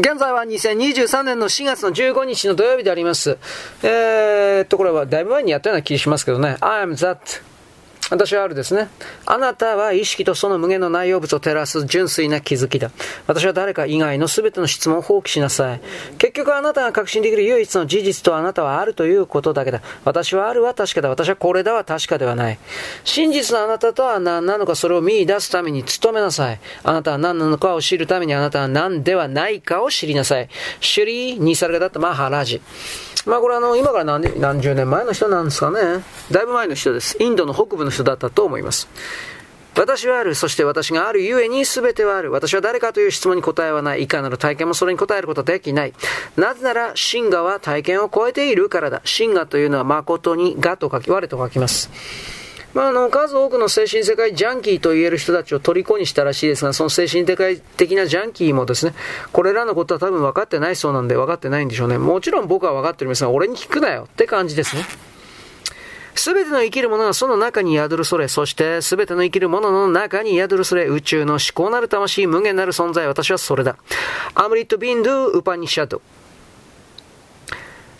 現在は2023年の4月の15日の土曜日であります。えー、っと、これはだいぶ前にやったような気がしますけどね。I am that 私はあるですね。あなたは意識とその無限の内容物を照らす純粋な気づきだ。私は誰か以外の全ての質問を放棄しなさい。結局あなたが確信できる唯一の事実とあなたはあるということだけだ。私はあるは確かだ。私はこれだは確かではない。真実のあなたとは何なのかそれを見出すために努めなさい。あなたは何なのかを知るためにあなたは何ではないかを知りなさい。シュリー・ニサルガだったマハラジ。まあこれあの、今から何何十年前の人なんですかね。だいぶ前の人です。インドの北部の人だったと思います。私はある。そして私があるゆえに全てはある。私は誰かという質問に答えはない。いかなる体験もそれに答えることはできない。なぜなら、真我は体験を超えているからだ。真我というのは誠に我と書き、我と書きます。まあ、あの、数多くの精神世界ジャンキーと言える人たちを虜にしたらしいですが、その精神世界的なジャンキーもですね、これらのことは多分分かってないそうなんで分かってないんでしょうね。もちろん僕は分かってるんですが、俺に聞くなよって感じですね。すべての生きるものがその中に宿るそれ、そしてすべての生きるものの中に宿るそれ、宇宙の思考なる魂、無限なる存在、私はそれだ。アムリット・ビンドゥ・ウパニシャド。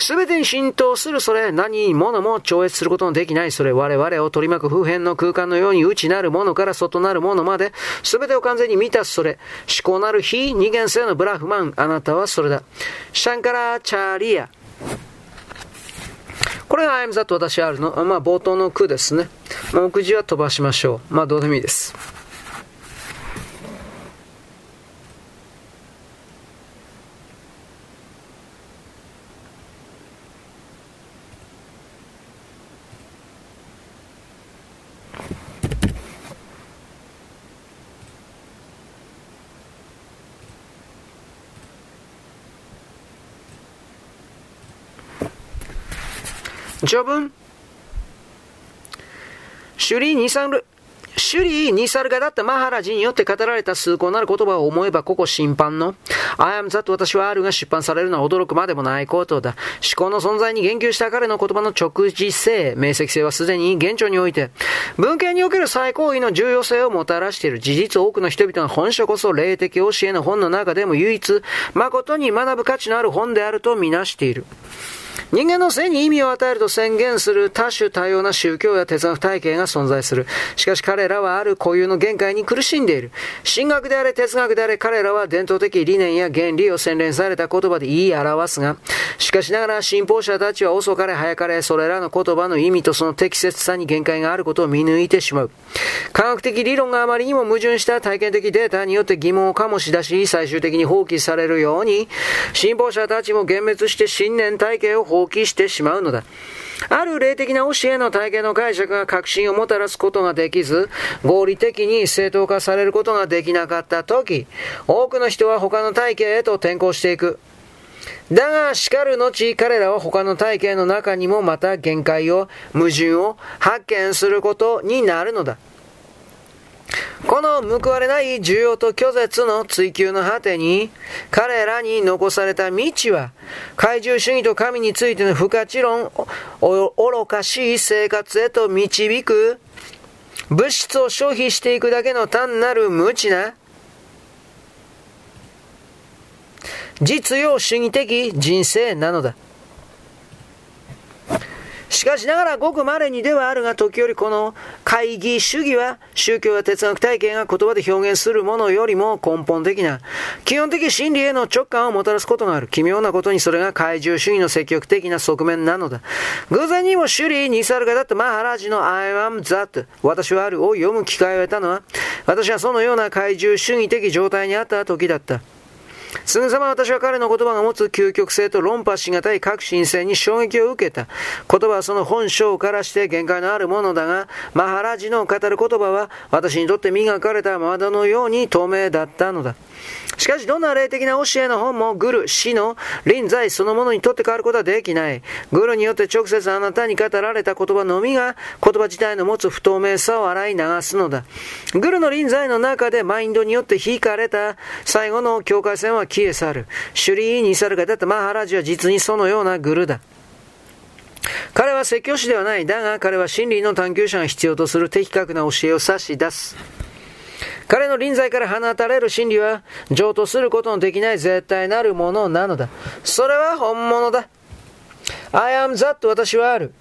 すべてに浸透するそれ、何者も超越することのできないそれ、我々を取り巻く普遍の空間のように内なるものから外なるものまで、すべてを完全に満たすそれ、思考なる非二元性のブラフマン、あなたはそれだ。シャンカラ・チャーリア。これが I'm that 私あるの、まあ冒頭の句ですね。目次は飛ばしましょう。まあどうでもいいです。序文。首里ニサル、首里ニサルガだったマハラジによって語られた崇高なる言葉を思えばここ審判の。I am that 私はあるが出版されるのは驚くまでもないことだ。思考の存在に言及した彼の言葉の直示性、明晰性はすでに現状において、文献における最高位の重要性をもたらしている。事実多くの人々の本書こそ霊的教えの本の中でも唯一、誠に学ぶ価値のある本であるとみなしている。人間の性に意味を与えると宣言する多種多様な宗教や哲学体系が存在する。しかし彼らはある固有の限界に苦しんでいる。神学であれ哲学であれ彼らは伝統的理念や原理を洗練された言葉で言い表すが、しかしながら信奉者たちは遅かれ早かれそれらの言葉の意味とその適切さに限界があることを見抜いてしまう。科学的理論があまりにも矛盾した体験的データによって疑問を醸し出し、最終的に放棄されるように、信奉者たちも幻滅して信念体系を放棄してしまうのだ。ある霊的な教えの体系の解釈が確信をもたらすことができず、合理的に正当化されることができなかったとき、多くの人は他の体系へと転校していく。だが、叱る後、彼らは他の体系の中にもまた限界を、矛盾を発見することになるのだ。この報われない需要と拒絶の追求の果てに、彼らに残された道は、怪獣主義と神についての不可知論、愚かしい生活へと導く、物質を消費していくだけの単なる無知な、実用主義的人生なのだ。しかしながらごく稀にではあるが時折この会議主義は宗教や哲学体系が言葉で表現するものよりも根本的な基本的真理への直感をもたらすことがある。奇妙なことにそれが怪獣主義の積極的な側面なのだ。偶然にも首里ニサルガだったマハラジの I am that 私はあるを読む機会を得たのは私はそのような怪獣主義的状態にあった時だった。すぐさま私は彼の言葉が持つ究極性と論破しがたい革新性に衝撃を受けた。言葉はその本性からして限界のあるものだが、マハラジの語る言葉は私にとって磨かれた窓のように透明だったのだ。しかし、どんな霊的な教えの本もグル、死の臨在そのものにとって変わることはできない。グルによって直接あなたに語られた言葉のみが言葉自体の持つ不透明さを洗い流すのだ。グルの臨在の中でマインドによって引かれた最後の境界線は消え去る。シュリーに去るがだったマハラジは実にそのようなグルだ。彼は説教師ではない。だが彼は真理の探求者が必要とする的確な教えを指し出す。彼の臨在から放たれる真理は、譲渡することのできない絶対なるものなのだ。それは本物だ。I am that 私はある。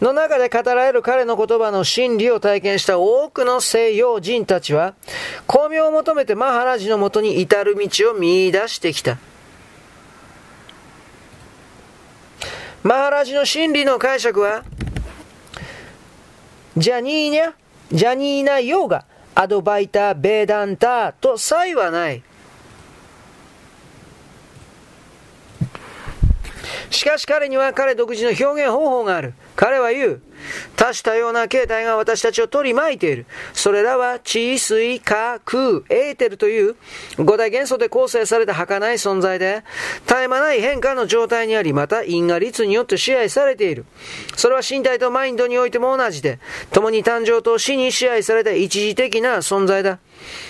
の中で語られる彼の言葉の真理を体験した多くの西洋人たちは、巧妙を求めてマハラジのもとに至る道を見出してきた。マハラジの真理の解釈は、ジャニーニャ、ジャニーナヨーガ、アドバイター、ベーダンターと差異はない。しかし彼には彼独自の表現方法がある。彼は言う。多種多様な形態が私たちを取り巻いている。それらは地、水、火、空、エーテルという五大元素で構成された儚い存在で、絶え間ない変化の状態にあり、また因果律によって支配されている。それは身体とマインドにおいても同じで、共に誕生と死に支配された一時的な存在だ。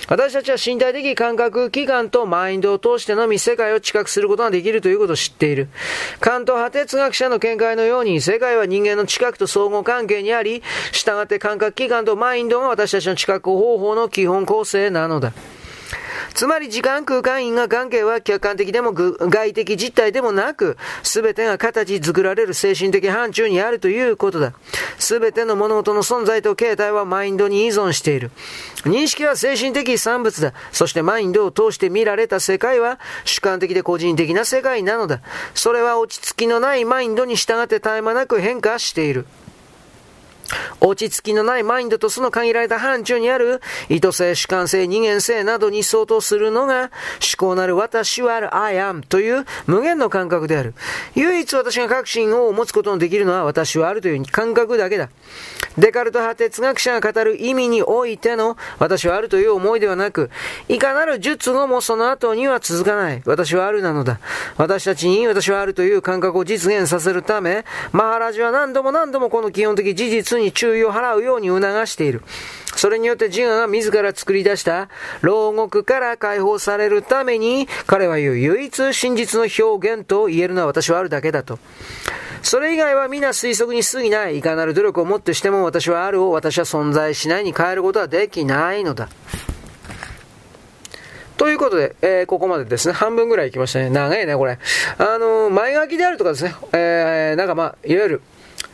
私たちは身体的感覚、器官とマインドを通してのみ世界を知覚することができるということを知っている。関東派哲学者の見解のように、世界は人間のの知覚と相互関係にあり、従って感覚、器官とマインドが私たちの知覚方法の基本構成なのだ。つまり時間空間因果関係は客観的でも外的実体でもなく、すべてが形作られる精神的範疇にあるということだ。すべての物事の存在と形態はマインドに依存している。認識は精神的産物だ。そしてマインドを通して見られた世界は主観的で個人的な世界なのだ。それは落ち着きのないマインドに従って絶え間なく変化している。落ち着きのないマインドとその限られた範疇にある意図性、主観性、二元性などに相当するのが思考なる私はある I am という無限の感覚である。唯一私が確信を持つことのできるのは私はあるという感覚だけだ。デカルト派哲学者が語る意味においての私はあるという思いではなく、いかなる術後もその後には続かない。私はあるなのだ。私たちに私はあるという感覚を実現させるため、マハラジは何度も何度もこの基本的事実に注注意を払うように促している。それによって自我が自ら作り出した牢獄から解放されるために、彼は言う唯一真実の表現と言えるのは私はあるだけだと。それ以外は皆推測に過ぎない。いかなる努力をもってしても私はあるを私は存在しないに変えることはできないのだ。ということで、えー、ここまでですね、半分ぐらい行きましたね。長いね、これ。あのー、前書きであるとかですね、えー、なんかまあ、いわゆる、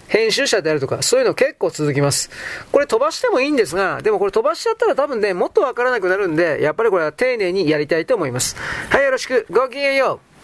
編集者であるとか、そういうの結構続きます。これ飛ばしてもいいんですが、でもこれ飛ばしちゃったら多分ね、もっとわからなくなるんで、やっぱりこれは丁寧にやりたいと思います。はい、よろしく。ごきげんよう。